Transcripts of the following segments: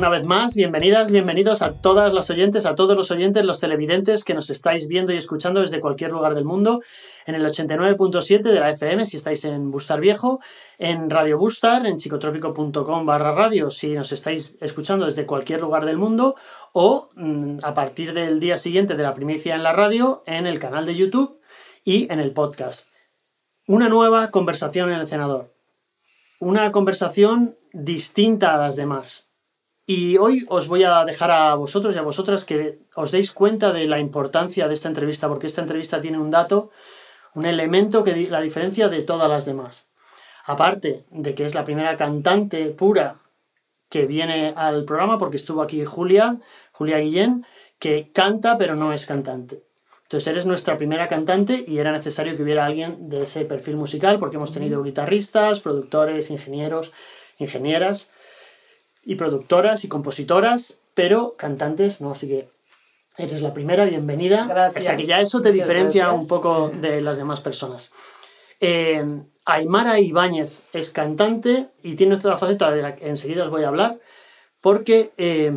Una vez más, bienvenidas, bienvenidos a todas las oyentes, a todos los oyentes, los televidentes que nos estáis viendo y escuchando desde cualquier lugar del mundo, en el 89.7 de la FM si estáis en Bustar Viejo, en Radio Bustar, en psicotrópico.com barra radio si nos estáis escuchando desde cualquier lugar del mundo, o mm, a partir del día siguiente de la primicia en la radio, en el canal de YouTube y en el podcast. Una nueva conversación en el cenador. Una conversación distinta a las demás. Y hoy os voy a dejar a vosotros y a vosotras que os deis cuenta de la importancia de esta entrevista, porque esta entrevista tiene un dato, un elemento que la diferencia de todas las demás. Aparte de que es la primera cantante pura que viene al programa, porque estuvo aquí Julia, Julia Guillén, que canta pero no es cantante. Entonces eres nuestra primera cantante y era necesario que hubiera alguien de ese perfil musical porque hemos tenido guitarristas, productores, ingenieros, ingenieras y productoras y compositoras, pero cantantes no, así que eres la primera, bienvenida. Gracias. O sea que ya eso te diferencia un poco de las demás personas. Eh, Aymara Ibáñez es cantante y tiene otra faceta de la que enseguida os voy a hablar, porque eh,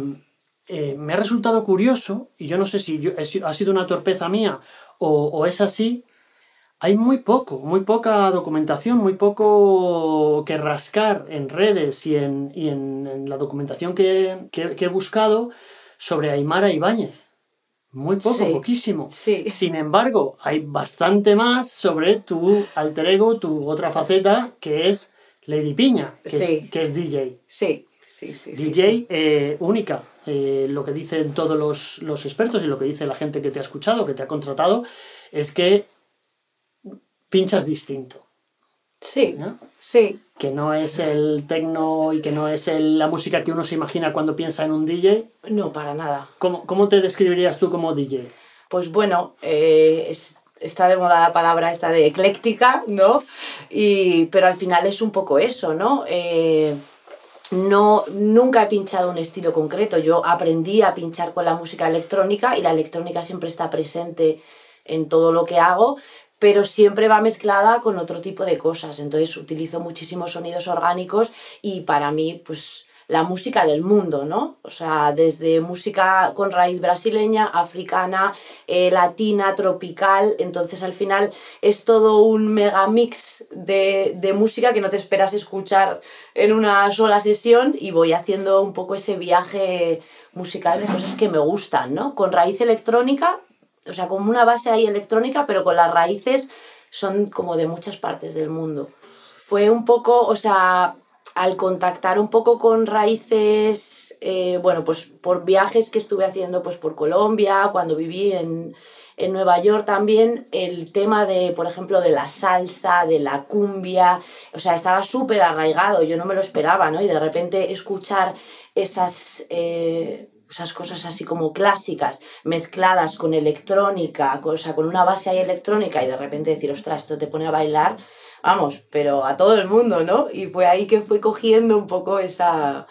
eh, me ha resultado curioso, y yo no sé si ha sido una torpeza mía o, o es así, hay muy poco, muy poca documentación, muy poco que rascar en redes y en, y en, la documentación que, que, he buscado sobre Aymara Ibáñez. Muy poco, poquísimo. Sí. Sin embargo, hay bastante más sobre tu alter ego, tu otra faceta, que es Lady Piña, que, es, que es DJ. Sí, sí, sí. DJ eh, única. Eh, lo que dicen todos los, los expertos y lo que dice la gente que te ha escuchado, que te ha contratado, es que pinchas distinto. Sí, sí. Que no es el techno y que no es la música que uno se imagina cuando piensa en un DJ. No, para nada. ¿Cómo, cómo te describirías tú como DJ? Pues bueno, eh, está de moda la palabra esta de ecléctica, ¿no? Y, pero al final es un poco eso, ¿no? Eh, no, nunca he pinchado un estilo concreto. Yo aprendí a pinchar con la música electrónica y la electrónica siempre está presente en todo lo que hago, pero siempre va mezclada con otro tipo de cosas. Entonces utilizo muchísimos sonidos orgánicos y para mí, pues la música del mundo, ¿no? O sea, desde música con raíz brasileña, africana, eh, latina, tropical. Entonces al final es todo un mega mix de, de música que no te esperas escuchar en una sola sesión y voy haciendo un poco ese viaje musical de cosas que me gustan, ¿no? Con raíz electrónica, o sea, como una base ahí electrónica, pero con las raíces son como de muchas partes del mundo. Fue un poco, o sea, al contactar un poco con raíces, eh, bueno, pues por viajes que estuve haciendo pues por Colombia, cuando viví en, en Nueva York también, el tema de, por ejemplo, de la salsa, de la cumbia, o sea, estaba súper arraigado, yo no me lo esperaba, ¿no? Y de repente escuchar esas... Eh, esas cosas así como clásicas, mezcladas con electrónica, o sea, con una base ahí electrónica y de repente decir, ostras, esto te pone a bailar, vamos, pero a todo el mundo, ¿no? Y fue ahí que fui cogiendo un poco esa,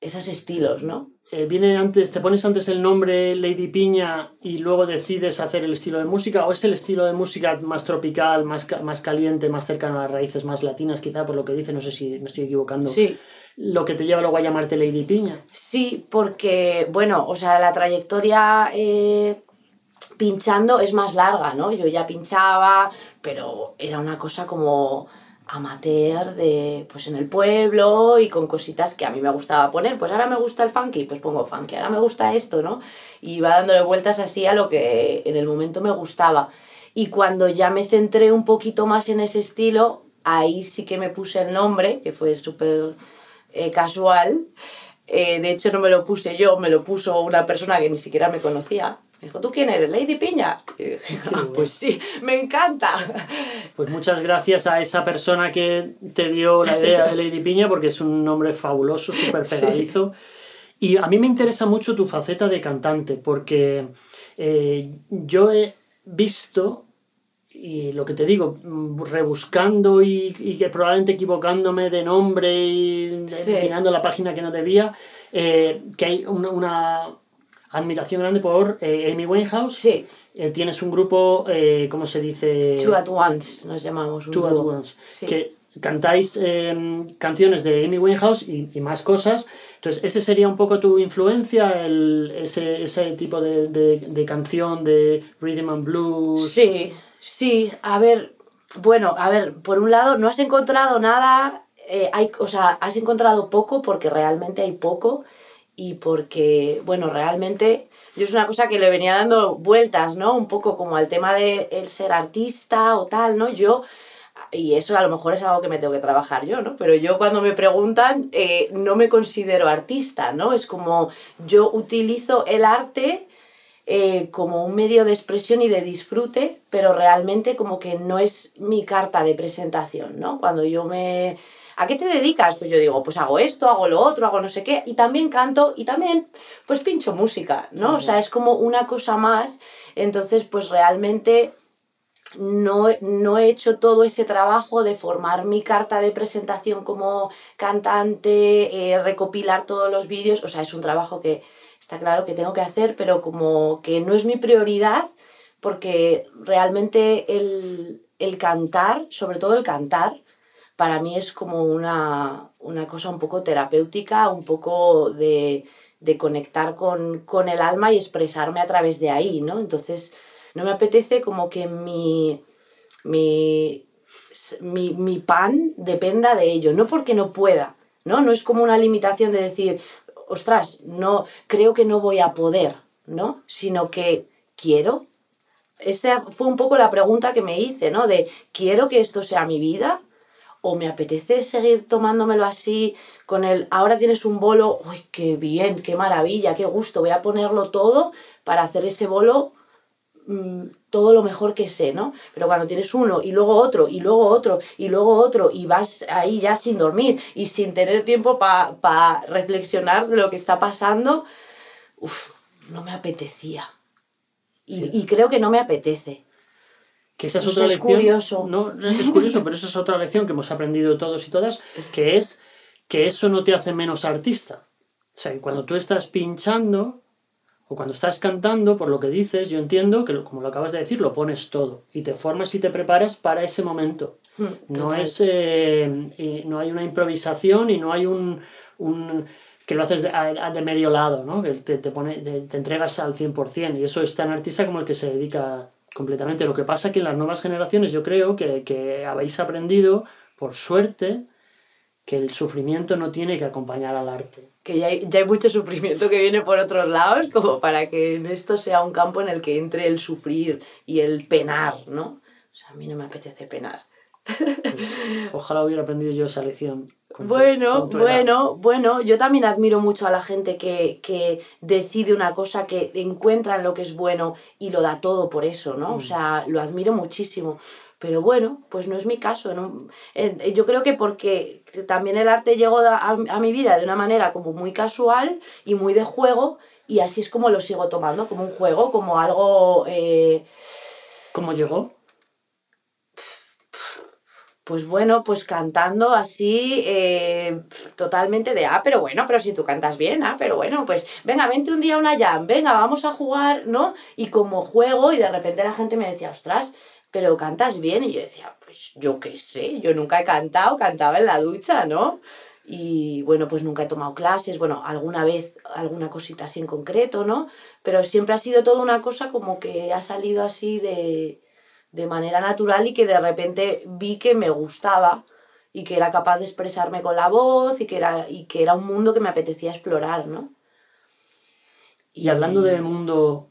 esos estilos, ¿no? Eh, viene antes, te pones antes el nombre Lady Piña y luego decides hacer el estilo de música, o es el estilo de música más tropical, más, más caliente, más cercano a las raíces más latinas, quizá por lo que dice, no sé si me estoy equivocando. Sí lo que te lleva luego a llamarte Lady Piña. Sí, porque, bueno, o sea, la trayectoria eh, pinchando es más larga, ¿no? Yo ya pinchaba, pero era una cosa como amateur de pues en el pueblo y con cositas que a mí me gustaba poner pues ahora me gusta el funky pues pongo funky ahora me gusta esto no y iba dándole vueltas así a lo que en el momento me gustaba y cuando ya me centré un poquito más en ese estilo ahí sí que me puse el nombre que fue súper eh, casual. Eh, de hecho, no me lo puse yo, me lo puso una persona que ni siquiera me conocía. Me dijo, ¿tú quién eres? Lady Piña. Y dije, ah, pues sí, me encanta. Pues muchas gracias a esa persona que te dio la idea de Lady Piña, porque es un nombre fabuloso, súper pegadizo. Y a mí me interesa mucho tu faceta de cantante, porque eh, yo he visto y lo que te digo, mm, rebuscando y, y que probablemente equivocándome de nombre y mirando la página que no debía, eh, que hay una, una, admiración grande por eh, Amy Winehouse. Sí. Eh, tienes un grupo, ¿cómo se dice? Two at Once, nos llamamos. Two at Once. Que cantáis em, canciones de Amy Winehouse y, y, más cosas. Entonces, ¿ese sería un poco tu influencia, el, ese, ese tipo de, de, de, canción de rhythm and blues? Sí, sí. A ver, bueno, a ver, por un lado, no has encontrado nada, eh, hay, o sea, has encontrado poco porque realmente hay poco y porque, bueno, realmente yo es una cosa que le venía dando vueltas, ¿no? Un poco como al tema de el ser artista o tal, ¿no? Yo y eso a lo mejor es algo que me tengo que trabajar yo, ¿no? Pero yo cuando me preguntan eh, no me considero artista, ¿no? Es como yo utilizo el arte eh, como un medio de expresión y de disfrute, pero realmente como que no es mi carta de presentación, ¿no? Cuando yo me... ¿A qué te dedicas? Pues yo digo, pues hago esto, hago lo otro, hago no sé qué, y también canto y también pues pincho música, ¿no? O sea, es como una cosa más. Entonces, pues realmente no, no, he hecho todo ese trabajo de formar mi carta de presentación como cantante, eh, recopilar todos los vídeos, o sea, es un trabajo que está claro que tengo que hacer, pero como que no es mi prioridad, porque realmente el, el cantar, sobre todo el cantar, para mí es como una, una cosa un poco terapéutica, un poco de, de conectar con, con el alma y expresarme a través de ahí, ¿no? Entonces, no me apetece como que mi, mi, mi, pan dependa de ello, no porque no pueda, ¿no? No es como una limitación de decir, ostras, no, creo que no voy a poder, ¿no? Sino que quiero. Esa fue un poco la pregunta que me hice, ¿no? De, ¿quiero que esto sea mi vida? ¿O me apetece seguir tomándomelo así con el, ahora tienes un bolo, uy, qué bien, qué maravilla, qué gusto, voy a ponerlo todo para hacer ese bolo Mm, todo lo mejor que sé, ¿no? Pero cuando tienes uno y luego otro y luego otro y luego otro y vas ahí ya sin dormir y sin tener tiempo para reflexionar de lo que está pasando, uff, no me apetecía. Y, creo que no me apetece. Que esa es otra lección. Es curioso. No, es curioso, pero esa es otra lección que hemos aprendido todos y todas, que es que eso no te hace menos artista. O sea, cuando tú estás pinchando, o cuando estás cantando, por lo que dices, yo entiendo que, como lo acabas de decir, lo pones todo y te formas y te preparas para ese momento. Mm, no, es, eh, no hay una improvisación y no hay un, un que lo haces de, de, medio lado, ¿no? que te, te, pone, te, entregas al 100% y eso es tan artista como el que se dedica completamente. Lo que pasa es que en las nuevas generaciones yo creo que, que habéis aprendido, por suerte, que el sufrimiento no tiene que acompañar al arte que ya hay, ya hay mucho sufrimiento que viene por otros lados, como para que en esto sea un campo en el que entre el sufrir y el penar, ¿no? O sea, a mí no me apetece penar. Pues, ojalá hubiera aprendido yo esa lección. Bueno, bueno, bueno, yo también admiro mucho a la gente que, que, decide una cosa, que encuentra en lo que es bueno y lo da todo por eso, ¿no? O mm. sea, lo admiro muchísimo. Pero bueno, pues no es mi caso. ¿no? Yo creo que porque también el arte llegó a, mi vida de una manera como muy casual y muy de juego y así es como lo sigo tomando, como un juego, como algo... Eh, ¿Cómo llegó? Pues bueno, pues cantando así, eh, totalmente de, ah, pero bueno, pero si tú cantas bien, ah, pero bueno, pues venga, vente un día a una jam, venga, vamos a jugar, ¿no? Y como juego y de repente la gente me decía, ostras, pero cantas bien. Y yo decía, pues yo qué sé, yo nunca he cantado, cantaba en la ducha, ¿no? Y bueno, pues nunca he tomado clases, bueno, alguna vez alguna cosita así en concreto, ¿no? Pero siempre ha sido toda una cosa como que ha salido así de, de manera natural y que de repente vi que me gustaba y que era capaz de expresarme con la voz y que era, y que era un mundo que me apetecía explorar, ¿no? Y hablando de mundo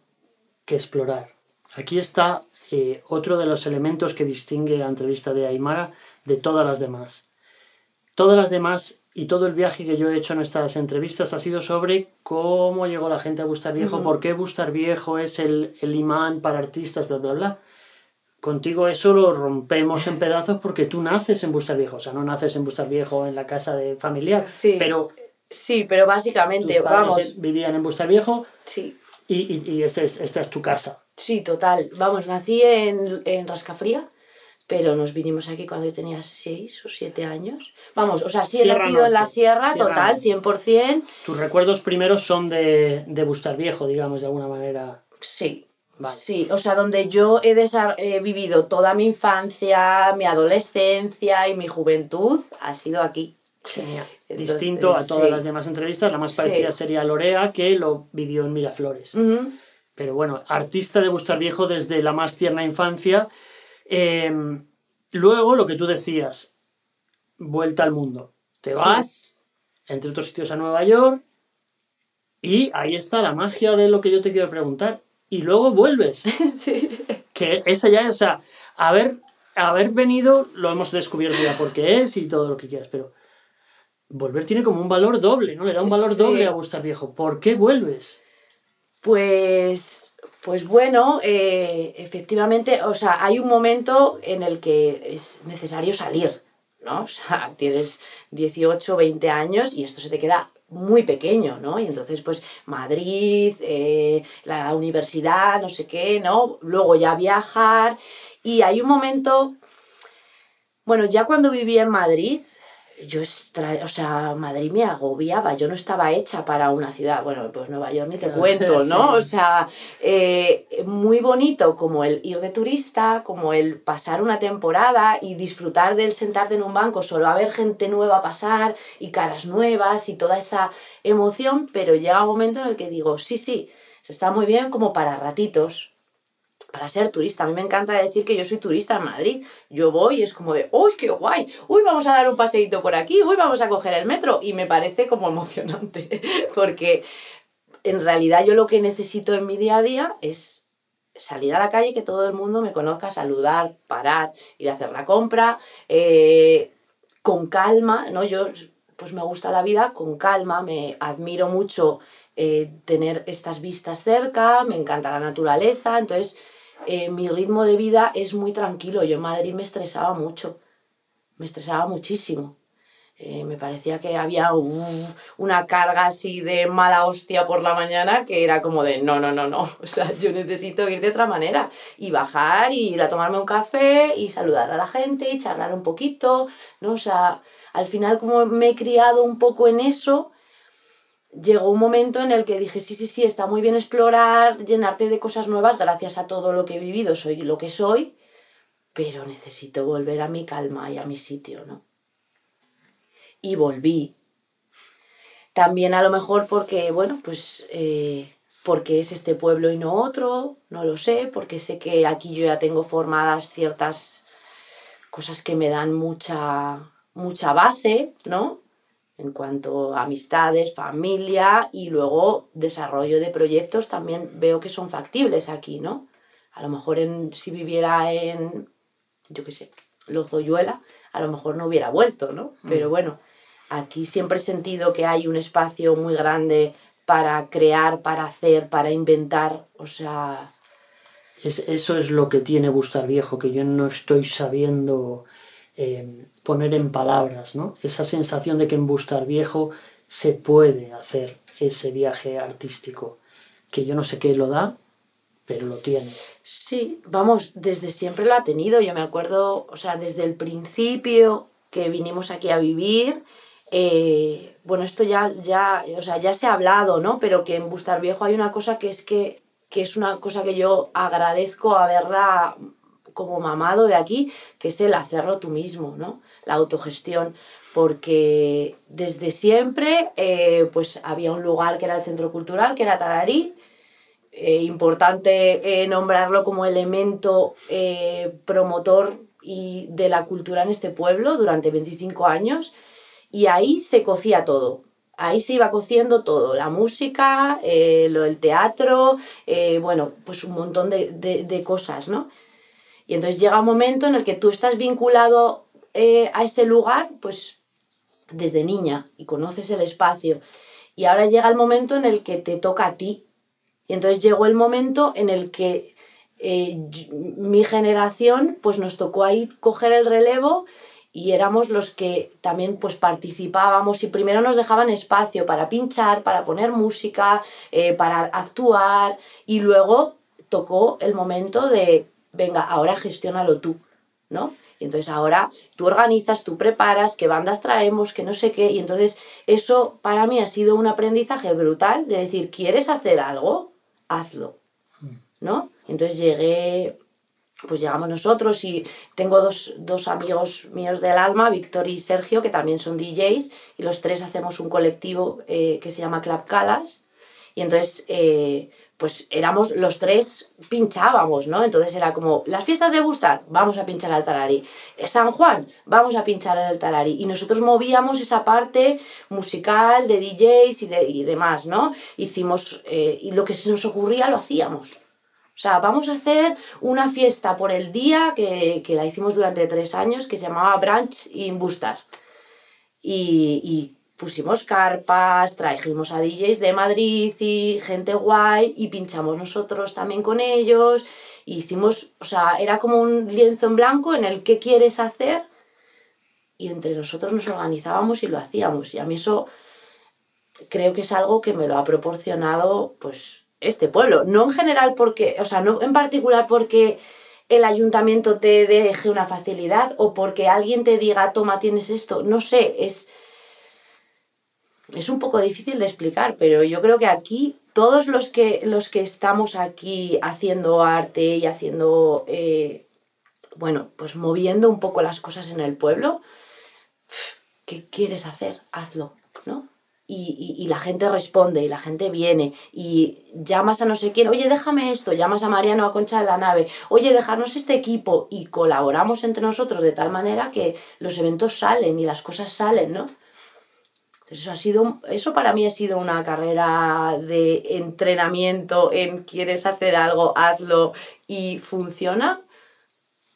que explorar, aquí está eh, otro de los elementos que distingue la entrevista de Aymara de todas las demás. Todas las demás y todo el viaje que yo he hecho en estas entrevistas ha sido sobre cómo llegó la gente a Bustar Viejo, por qué Bustar Viejo es el, el imán para artistas, bla, bla, bla. Contigo eso lo rompemos en pedazos porque tú naces en Bustar Viejo, o sea, no naces en Bustar Viejo en la casa de familiar, sí, pero... Sí, pero básicamente, vamos... Vivían en Bustar Viejo sí. y, y, y esta es tu casa. Sí, total. Vamos, nací en, en Rascafría, pero nos vinimos aquí cuando yo tenía 6 o 7 años. Vamos, o sea, sí he nacido en la sierra, total, 100%. Tus recuerdos primeros son de, de Bustar Viejo, digamos, de alguna manera. Sí, Sí, o sea, donde yo he, he vivido toda mi infancia, mi adolescencia y mi juventud, ha sido aquí. Genial. Distinto a todas las demás entrevistas, la más parecida sería Lorea, que lo vivió en Miraflores. Pero bueno, artista de Bustar Viejo desde la más tierna infancia. Em, luego, lo que tú decías, vuelta al mundo. Te vas, entre otros sitios, a Nueva York, y ahí está la magia de lo que yo te quiero preguntar. Y luego vuelves. sí. Que esa ya, o sea, haber, haber venido, lo hemos descubierto ya porque es y todo lo que quieras, pero volver tiene como un valor doble, ¿no? Le da un valor doble a Bustar Viejo. ¿Por qué vuelves? Pues, pues bueno, eh, efectivamente, o sea, hay un momento en el que es necesario salir, ¿no? O sea, tienes 18, 20 años y esto se te queda muy pequeño, ¿no? Y entonces, pues, Madrid, eh, la universidad, no sé qué, ¿no? Luego ya viajar. Y hay un momento, bueno, ya cuando vivía en Madrid, yo, o sea, Madrid me agobiaba, yo no estaba hecha para una ciudad, bueno, pues Nueva York ni te cuento, ¿no? O sea, eh, muy bonito como el ir de turista, como el pasar una temporada y disfrutar del sentarte en un banco, solo a ver gente nueva pasar y caras nuevas y toda esa emoción, pero llega un momento en el que digo, sí, sí, eso está muy bien como para ratitos, para ser turista. A mí me encanta decir que yo soy turista en Madrid. Yo voy y es como de, ¡uy, qué guay! ¡Uy, vamos a dar un paseíto por aquí! ¡Uy, vamos a coger el metro! Y me parece como emocionante, porque en realidad yo lo que necesito en mi día a día es salir a la calle que todo el mundo me conozca, saludar, parar, ir a hacer la compra, eh, con calma, ¿no? Yo pues me gusta la vida con calma, me admiro mucho eh, tener estas vistas cerca, me encanta la naturaleza, entonces eh, mi ritmo de vida es muy tranquilo. Yo en Madrid me estresaba mucho, me estresaba muchísimo. Eh, me parecía que había una carga así de mala hostia por la mañana que era como de no, no, no, no. O sea, yo necesito ir de otra manera y bajar y ir a tomarme un café y saludar a la gente y charlar un poquito, ¿no? O sea, al final como me he criado un poco en eso, llegó un momento en el que dije, sí, sí, sí, está muy bien explorar, llenarte de cosas nuevas, gracias a todo lo que he vivido, soy lo que soy, pero necesito volver a mi calma y a mi sitio, ¿no? Y volví. También a lo mejor porque, bueno, pues eh, porque es este pueblo y no otro, no lo sé, porque sé que aquí yo ya tengo formadas ciertas cosas que me dan mucha, mucha base, ¿no? En cuanto a amistades, familia y luego desarrollo de proyectos también veo que son factibles aquí, ¿no? A lo mejor en, si viviera en, yo qué sé, Lozoyuela, a lo mejor no hubiera vuelto, ¿no? Mm. Pero bueno, aquí siempre he sentido que hay un espacio muy grande para crear, para hacer, para inventar, o sea... Es, eso es lo que tiene Bustar Viejo, que yo no estoy sabiendo eh, poner en palabras, ¿no? Esa sensación de que en Bustar Viejo se puede hacer ese viaje artístico, que yo no sé qué lo da, pero lo tiene. Sí, vamos, desde siempre lo ha tenido. Yo me acuerdo, o sea, desde el principio que vinimos aquí a vivir, eh, bueno, esto ya, ya, o sea, ya se ha hablado, ¿no? Pero que en Bustar Viejo hay una cosa que es que, que es una cosa que yo agradezco haberla como mamado de aquí, que es el hacerlo tú mismo, ¿no? la autogestión, porque desde siempre eh, pues había un lugar que era el Centro Cultural, que era Tararí, eh, importante eh, nombrarlo como elemento promotor y de la cultura en este pueblo durante 25 años, y ahí se cocía todo. Ahí se iba cociendo todo, la música, lo, el teatro, bueno, pues un montón de, de cosas, ¿no? Y entonces llega un momento en el que tú estás vinculado eh, a ese lugar, pues desde niña y conoces el espacio. Y ahora llega el momento en el que te toca a ti. Y entonces llegó el momento en el que eh, mi generación, pues nos tocó ahí coger el relevo y éramos los que también pues participábamos y primero nos dejaban espacio para pinchar, para poner música, eh, para actuar y luego tocó el momento de, venga, ahora gestiónalo tú, ¿no? Y entonces ahora tú organizas, tú preparas, qué bandas traemos, qué no sé qué. Y entonces eso para mí ha sido un aprendizaje brutal de decir, ¿quieres hacer algo? Hazlo. ¿no? Entonces llegué, pues llegamos nosotros y tengo dos, dos amigos míos del alma, Víctor y Sergio, que también son DJs, y los tres hacemos un colectivo eh, que se llama Club Calas, y entonces... Eh, pues éramos los tres pinchábamos, ¿no? Entonces era como, las fiestas de Bustar, vamos a pinchar al Tarari. San Juan, vamos a pinchar el Tarari. Y nosotros movíamos esa parte musical de DJs y, de, y demás, ¿no? Hicimos, eh, y lo que se nos ocurría lo hacíamos. O sea, vamos a hacer una fiesta por el día que, que la hicimos durante tres años que se llamaba Branch in Bustar. Y, y pusimos carpas, trajimos a DJs de Madrid y gente guay y pinchamos nosotros también con ellos. hicimos, o sea, era como un lienzo en blanco en el que quieres hacer y entre nosotros nos organizábamos y lo hacíamos. Y a mí eso creo que es algo que me lo ha proporcionado pues este pueblo. No en general porque, o sea, no en particular porque el ayuntamiento te deje una facilidad o porque alguien te diga, toma, tienes esto. No sé, es es un poco difícil de explicar, pero yo creo que aquí todos los que, los que estamos aquí haciendo arte y haciendo, eh, bueno, pues moviendo un poco las cosas en el pueblo, ¿qué quieres hacer? Hazlo, ¿no? Y, y, la gente responde y la gente viene y llamas a no sé quién, oye, déjame esto, llamas a Mariano a Concha de la Nave, oye, dejarnos este equipo y colaboramos entre nosotros de tal manera que los eventos salen y las cosas salen, ¿no? Eso, ha sido, eso para mí ha sido una carrera de entrenamiento en quieres hacer algo, hazlo y funciona,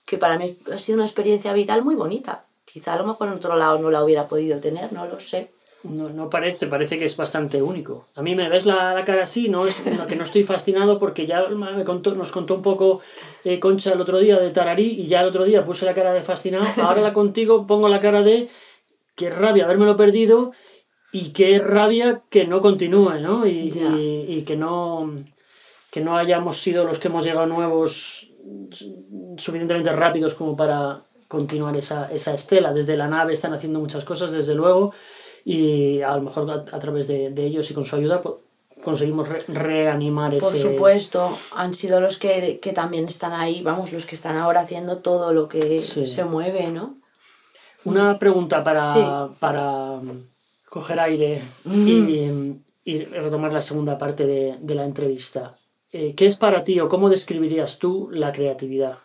que para mí ha sido una experiencia vital muy bonita. Quizá a lo mejor en otro lado no la hubiera podido tener, no lo sé. No, no parece, parece que es bastante único. A mí me ves la, la cara así, no es que no estoy fascinado porque ya me contó, nos contó un poco eh, Concha el otro día de Tararí y ya el otro día puse la cara de fascinado. Ahora la contigo pongo la cara de qué rabia habérmelo perdido y qué rabia que no continúe, ¿no? Y, y, que, no, que no hayamos sido los que hemos llegado nuevos suficientemente rápidos como para continuar esa, esa estela. Desde la nave están haciendo muchas cosas, desde luego, y a lo mejor a, través de, de, ellos y con su ayuda pues, conseguimos reanimar ese... Por supuesto, han sido los que, que, también están ahí, vamos, los que están ahora haciendo todo lo que se mueve, ¿no? Una pregunta para, para coger aire mm. y, retomar la segunda parte de, la entrevista. Eh, ¿Qué es para ti o cómo describirías tú la creatividad?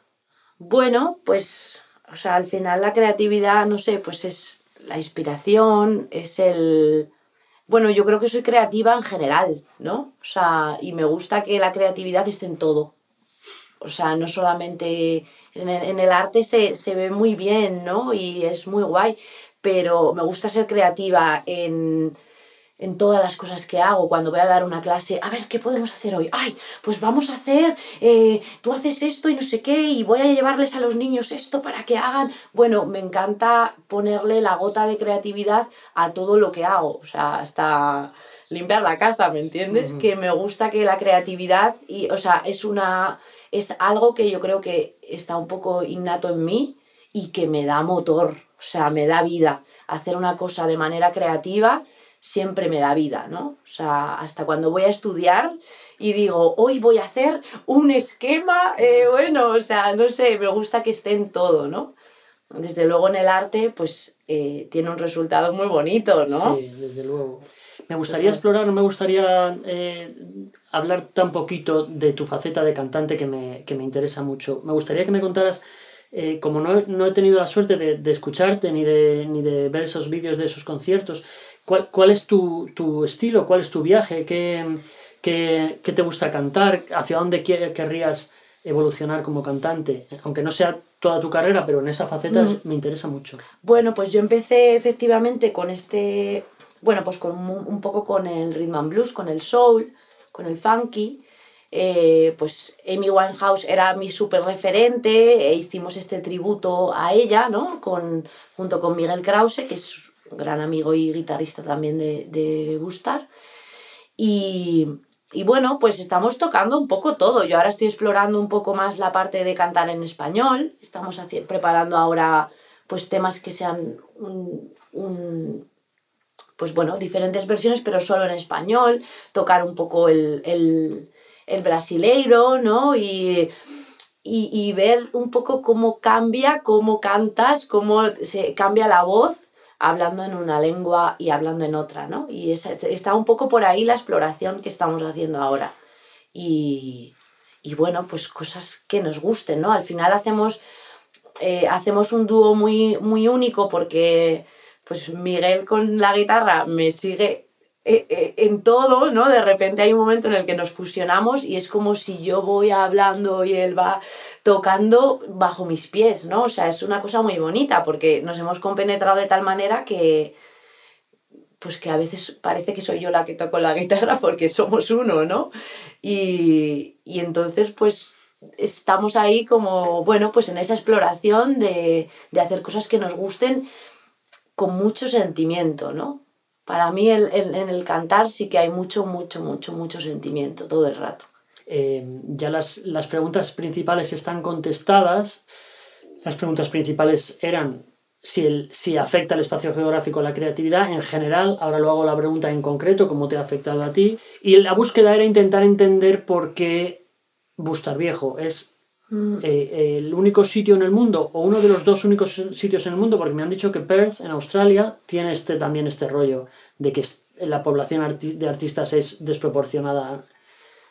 Bueno, pues, o sea, al final la creatividad, no sé, pues es la inspiración, es el... Bueno, yo creo que soy creativa en general, ¿no? O sea, y me gusta que la creatividad esté en todo. O sea, no solamente en el, en el arte se, se, ve muy bien, ¿no? Y es muy guay, pero me gusta ser creativa en, en todas las cosas que hago. Cuando voy a dar una clase, a ver, ¿qué podemos hacer hoy? Ay, pues vamos a hacer, eh, tú haces esto y no sé qué, y voy a llevarles a los niños esto para que hagan. Bueno, me encanta ponerle la gota de creatividad a todo lo que hago, o sea, hasta limpiar la casa, ¿me entiendes? Que me gusta que la creatividad, y, o sea, es una... Es algo que yo creo que está un poco innato en mí y que me da motor, o sea, me da vida. Hacer una cosa de manera creativa siempre me da vida, ¿no? O sea, hasta cuando voy a estudiar y digo, hoy voy a hacer un esquema, eh, bueno, o sea, no sé, me gusta que esté en todo, ¿no? Desde luego en el arte, pues eh, tiene un resultado muy bonito, ¿no? Sí, desde luego. Me gustaría explorar, no me gustaría eh, hablar tan poquito de tu faceta de cantante que me, que me interesa mucho. Me gustaría que me contaras eh, como no, no, he tenido la suerte de, de escucharte ni de, ni de, ver esos vídeos de esos conciertos, ¿cuál, cuál es tu, tu, estilo? ¿Cuál es tu viaje? ¿Qué, qué, qué te gusta cantar? ¿Hacia dónde querrías evolucionar como cantante? Aunque no sea toda tu carrera, pero en esa faceta mm. me interesa mucho. Bueno, pues yo empecé efectivamente con este, bueno, pues con un, poco con el rhythm and blues, con el soul, con el funky, eh, pues Amy Winehouse era mi súper referente e hicimos este tributo a ella, ¿no? Con, junto con Miguel Krause, que es un gran amigo y guitarrista también de, de Bustar. Y, y, bueno, pues estamos tocando un poco todo. Yo ahora estoy explorando un poco más la parte de cantar en español. Estamos preparando ahora pues temas que sean un, un, pues bueno, diferentes versiones, pero solo en español. Tocar un poco el, el brasileiro, ¿no? Y, y, ver un poco cómo cambia, cómo cantas, cómo se cambia la voz hablando en una lengua y hablando en otra, ¿no? Y es, está un poco por ahí la exploración que estamos haciendo ahora. Y, y bueno, pues cosas que nos gusten, ¿no? Al final hacemos, eh, hacemos un dúo muy, muy único porque pues Miguel con la guitarra me sigue eh, eh, en todo, ¿no? De repente hay un momento en el que nos fusionamos y es como si yo voy hablando y él va tocando bajo mis pies, ¿no? O sea, es una cosa muy bonita porque nos hemos compenetrado de tal manera que pues que a veces parece que soy yo la que toco la guitarra porque somos uno, ¿no? Y, y entonces pues estamos ahí como, bueno, pues en esa exploración de, de hacer cosas que nos gusten con mucho sentimiento, ¿no? Para mí el, el, en el cantar sí que hay mucho, mucho, mucho, mucho sentimiento todo el rato. Eh, ya las, las preguntas principales están contestadas. Las preguntas principales eran si, el, si afecta el espacio geográfico a la creatividad en general. Ahora lo hago la pregunta en concreto, cómo te ha afectado a ti. Y la búsqueda era intentar entender por qué Bustar Viejo es Mm. eh, el único sitio en el mundo o uno de los dos únicos sitios en el mundo, porque me han dicho que Perth en Australia tiene este, también este rollo de que la población arti de artistas es desproporcionada.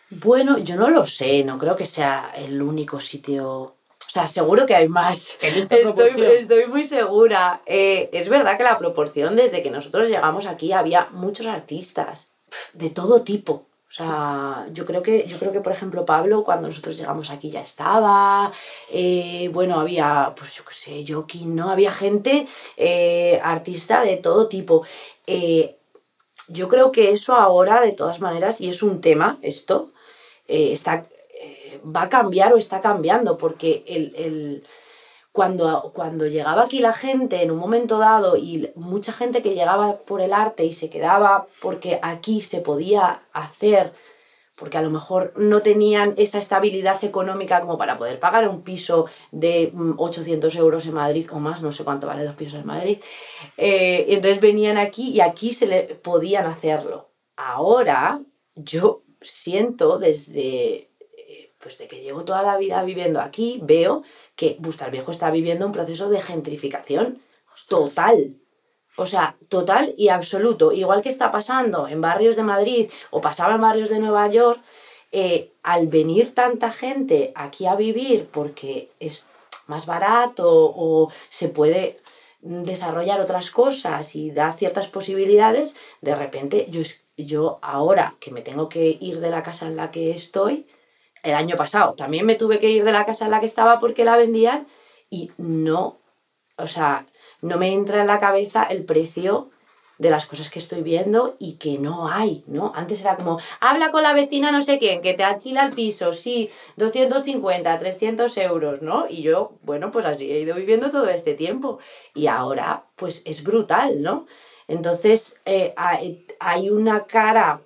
Bueno, yo no lo sé, no creo que sea el único sitio. O sea, seguro que hay más. En esta Estoy, estoy muy segura. Eh, es verdad que la proporción desde que nosotros llegamos aquí había muchos artistas de todo tipo. O sea, yo creo que, yo creo que por ejemplo, Pablo, cuando nosotros llegamos aquí ya estaba. eh, bueno, había, pues yo qué sé, Joaquín, ¿no? Había gente, eh, artista de todo tipo. Eh, yo creo que eso ahora, de todas maneras, y es un tema, esto, está, va a cambiar o está cambiando, porque el, el- cuando, cuando llegaba aquí la gente en un momento dado y mucha gente que llegaba por el arte y se quedaba porque aquí se podía hacer, porque a lo mejor no tenían esa estabilidad económica como para poder pagar un piso de mm, 800 euros en Madrid o más, no sé cuánto valen los pisos en Madrid, eh, entonces venían aquí y aquí se le podían hacerlo. Ahora yo siento desde eh, pues de que llevo toda la vida viviendo aquí, veo que Bustar Viejo está viviendo un proceso de gentrificación total. O sea, total y absoluto. Igual que está pasando en barrios de Madrid o pasaba en barrios de Nueva York, eh, al venir tanta gente aquí a vivir porque es más barato o se puede desarrollar otras cosas y da ciertas posibilidades, de repente yo, yo ahora que me tengo que ir de la casa en la que estoy, el año pasado también me tuve que ir de la casa en la que estaba porque la vendían y no, o sea, no me entra en la cabeza el precio de las cosas que estoy viendo y que no hay, ¿no? Antes era como, habla con la vecina no sé quién, que te alquila el piso, sí, 250, 300 euros, ¿no? Y yo, bueno, pues así he ido viviendo todo este tiempo. Y ahora, pues es brutal, ¿no? Entonces, eh, hay, hay una cara,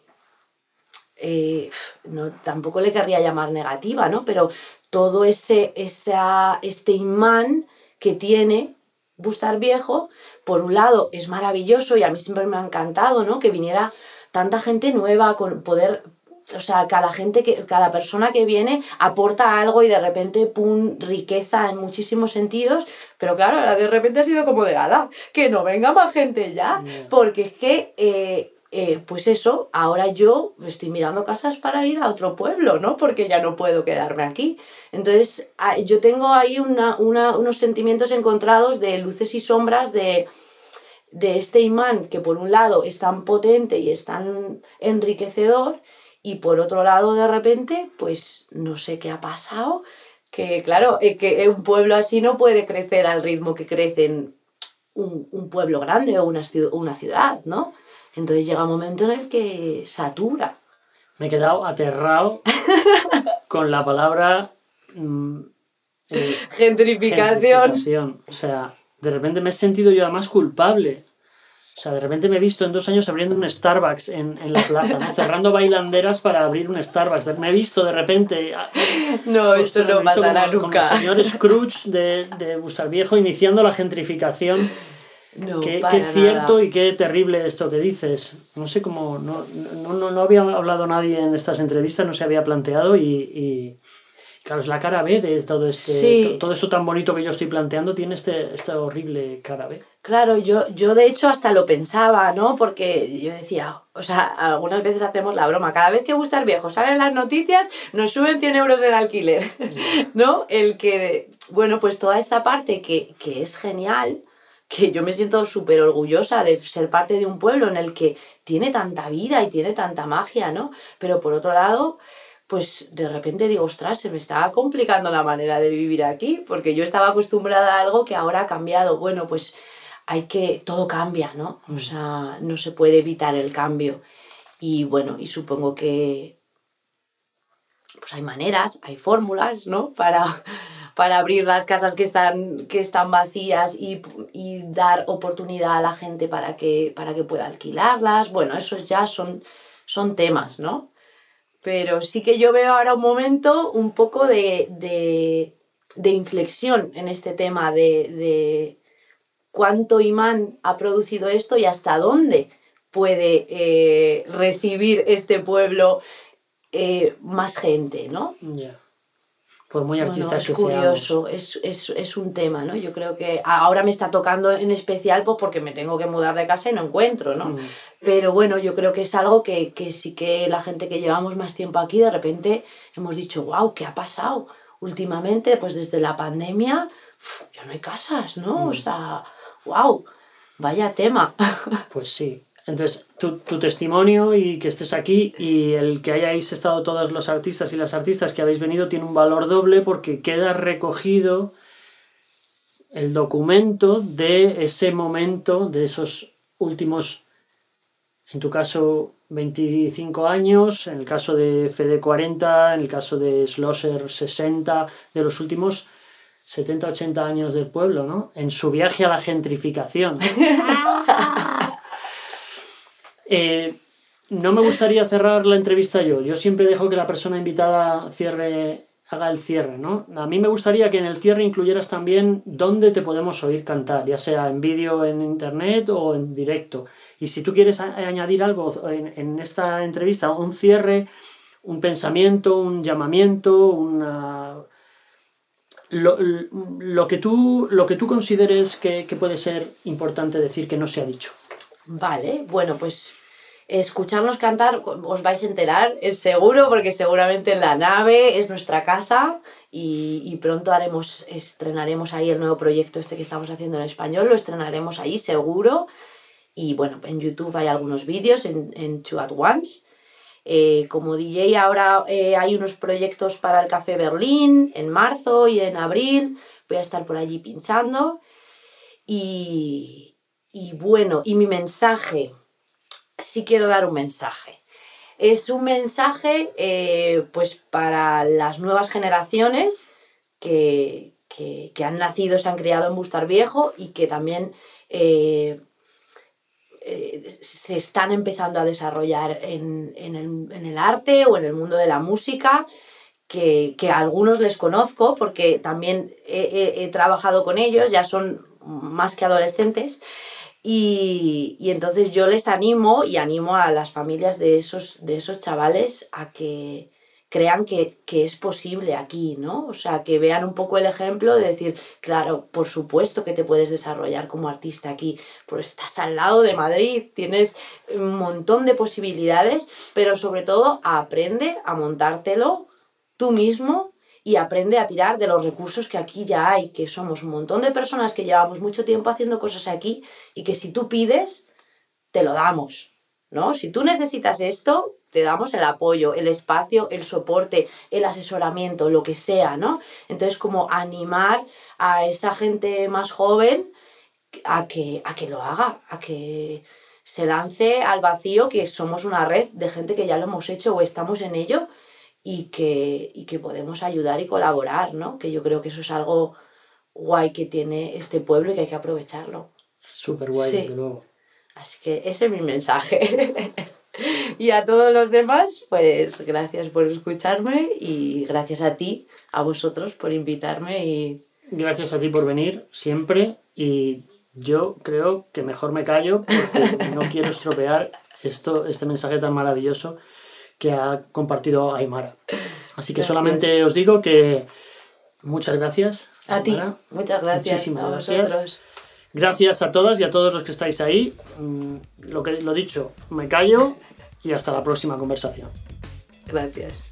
eh, no, tampoco le querría llamar negativa, ¿no? Pero todo ese, esa, este imán que tiene Bustar Viejo, por un lado es maravilloso y a mí siempre me ha encantado, ¿no? Que viniera tanta gente nueva con poder, o sea, cada gente que, cada persona que viene aporta algo y de repente, pum, riqueza en muchísimos sentidos, pero claro, ahora de repente ha sido como de gala, que no venga más gente ya, Yeah. porque es que, eh, eh, pues eso, ahora yo estoy mirando casas para ir a otro pueblo, ¿no? Porque ya no puedo quedarme aquí. Entonces, ah, yo tengo ahí una, unos sentimientos encontrados de luces y sombras de, de este imán que por un lado es tan potente y es tan enriquecedor y por otro lado de repente, pues no sé qué ha pasado, que claro, eh, que un pueblo así no puede crecer al ritmo que crece en un, pueblo grande o una, una ciudad, ¿no? Entonces llega un momento en el que satura. Me he quedado aterrado con la palabra mm, eh, Gentrificación. gentrificación. O sea, de repente me he sentido yo además culpable. O sea, de repente me he visto en dos años abriendo un Starbucks en, en la plaza, ¿no? cerrando bailanderas para abrir un Starbucks. Me he visto de repente. ah, No, esto no pasará nunca. El señor Scrooge de, de Bustar Viejo iniciando la gentrificación No, qué, qué cierto nada. y qué terrible esto que dices. No sé cómo, no, no, no, no había hablado nadie en estas entrevistas, no se había planteado y, y, claro, es la cara B de todo este, Sí. todo esto tan bonito que yo estoy planteando tiene este, esta horrible cara B. Claro, yo, yo de hecho hasta lo pensaba, ¿no? Porque yo decía, o sea, algunas veces hacemos la broma, cada vez que Gustar Viejo sale en las noticias, nos suben 100 euros el alquiler, ¿no? El que, bueno, pues toda esta parte que, que es genial, que yo me siento súper orgullosa de ser parte de un pueblo en el que tiene tanta vida y tiene tanta magia, ¿no? Pero por otro lado, pues de repente digo, ostras, se me está complicando la manera de vivir aquí, porque yo estaba acostumbrada a algo que ahora ha cambiado. Bueno, pues hay que, todo cambia, ¿no? O sea, no se puede evitar el cambio. Y bueno, y supongo que pues hay maneras, hay fórmulas, ¿no? Para, para abrir las casas que están, que están vacías y, y dar oportunidad a la gente para que, para que pueda alquilarlas. Bueno, esos ya son, son temas, ¿no? Pero sí que yo veo ahora un momento un poco de, de, de inflexión en este tema de, de cuánto imán ha producido esto y hasta dónde puede eh, recibir este pueblo eh, más gente, ¿no? Por muy Bueno, artistas es que curioso, es, es, es un tema, ¿no? Yo creo que ahora me está tocando en especial pues porque me tengo que mudar de casa y no encuentro, ¿no? Mm. Pero bueno, yo creo que es algo que, que sí que la gente que llevamos más tiempo aquí, de repente hemos dicho, wow, ¿qué ha pasado? Últimamente, pues desde la pandemia, uf, ya no hay casas, ¿no? O sea, wow, vaya tema. Pues sí. Entonces, tu, tu testimonio y que estés aquí y el que hayáis estado todos los artistas y las artistas que habéis venido tiene un valor doble porque queda recogido el documento de ese momento, de esos últimos, en tu caso, 25 años, en el caso de Fede 40, en el caso de Schlosser 60, de los últimos 70, 80 años del pueblo, ¿no? En su viaje a la gentrificación. Eh, no me gustaría cerrar la entrevista yo. Yo siempre dejo que la persona invitada cierre, haga el cierre, ¿no? A mí me gustaría que en el cierre incluyeras también dónde te podemos oír cantar, ya sea en vídeo en internet o en directo. Y si tú quieres a- añadir algo en, en esta entrevista, un cierre, un pensamiento, un llamamiento, una... Lo, lo que, tú, lo que tú consideres que, que puede ser importante decir que no se ha dicho. Vale, bueno, pues escucharnos cantar os vais a enterar, es seguro, porque seguramente en la nave es nuestra casa y, y pronto haremos, estrenaremos ahí el nuevo proyecto este que estamos haciendo en español, lo estrenaremos ahí seguro. Y bueno, en YouTube hay algunos vídeos, en, en Two at Once. Eh, como DJ ahora eh, hay unos proyectos para el Café Berlín en marzo y en abril. Voy a estar por allí pinchando. Y, y bueno, y mi mensaje, sí quiero dar un mensaje. Es un mensaje eh, pues para las nuevas generaciones que, que, que han nacido, se han criado en Bustar Viejo y que también eh, eh, se están empezando a desarrollar en, en el, en el arte o en el mundo de la música, que, que a algunos les conozco porque también he, trabajado con ellos, ya son más que adolescentes. Y, y entonces yo les animo y animo a las familias de esos, de esos chavales a que crean que, que es posible aquí, ¿no? O sea, que vean un poco el ejemplo de decir, claro, por supuesto que te puedes desarrollar como artista aquí, pues estás al lado de Madrid, tienes un montón de posibilidades, pero sobre todo aprende a montártelo tú mismo y aprende a tirar de los recursos que aquí ya hay, que somos un montón de personas que llevamos mucho tiempo haciendo cosas aquí y que si tú pides, te lo damos, ¿no? Si tú necesitas esto, te damos el apoyo, el espacio, el soporte, el asesoramiento, lo que sea, ¿no? Entonces, como animar a esa gente más joven a que, a que lo haga, a que se lance al vacío, que somos una red de gente que ya lo hemos hecho o estamos en ello y que, y que podemos ayudar y colaborar, ¿no? Que yo creo que eso es algo guay que tiene este pueblo y que hay que aprovecharlo. Súper guay, Sí. desde luego. Así que ese es mi mensaje. y a todos los demás, pues gracias por escucharme y gracias a ti, a vosotros por invitarme y Gracias a ti por venir siempre y yo creo que mejor me callo porque no quiero estropear esto, este mensaje tan maravilloso que ha compartido Aymara. Así que Gracias. solamente os digo que muchas gracias. A ti, Aymara. muchas gracias. Muchísimas a gracias. vosotros. Gracias a todas y a todos los que estáis ahí. Mm, Lo que lo dicho, me callo y hasta la próxima conversación. Gracias.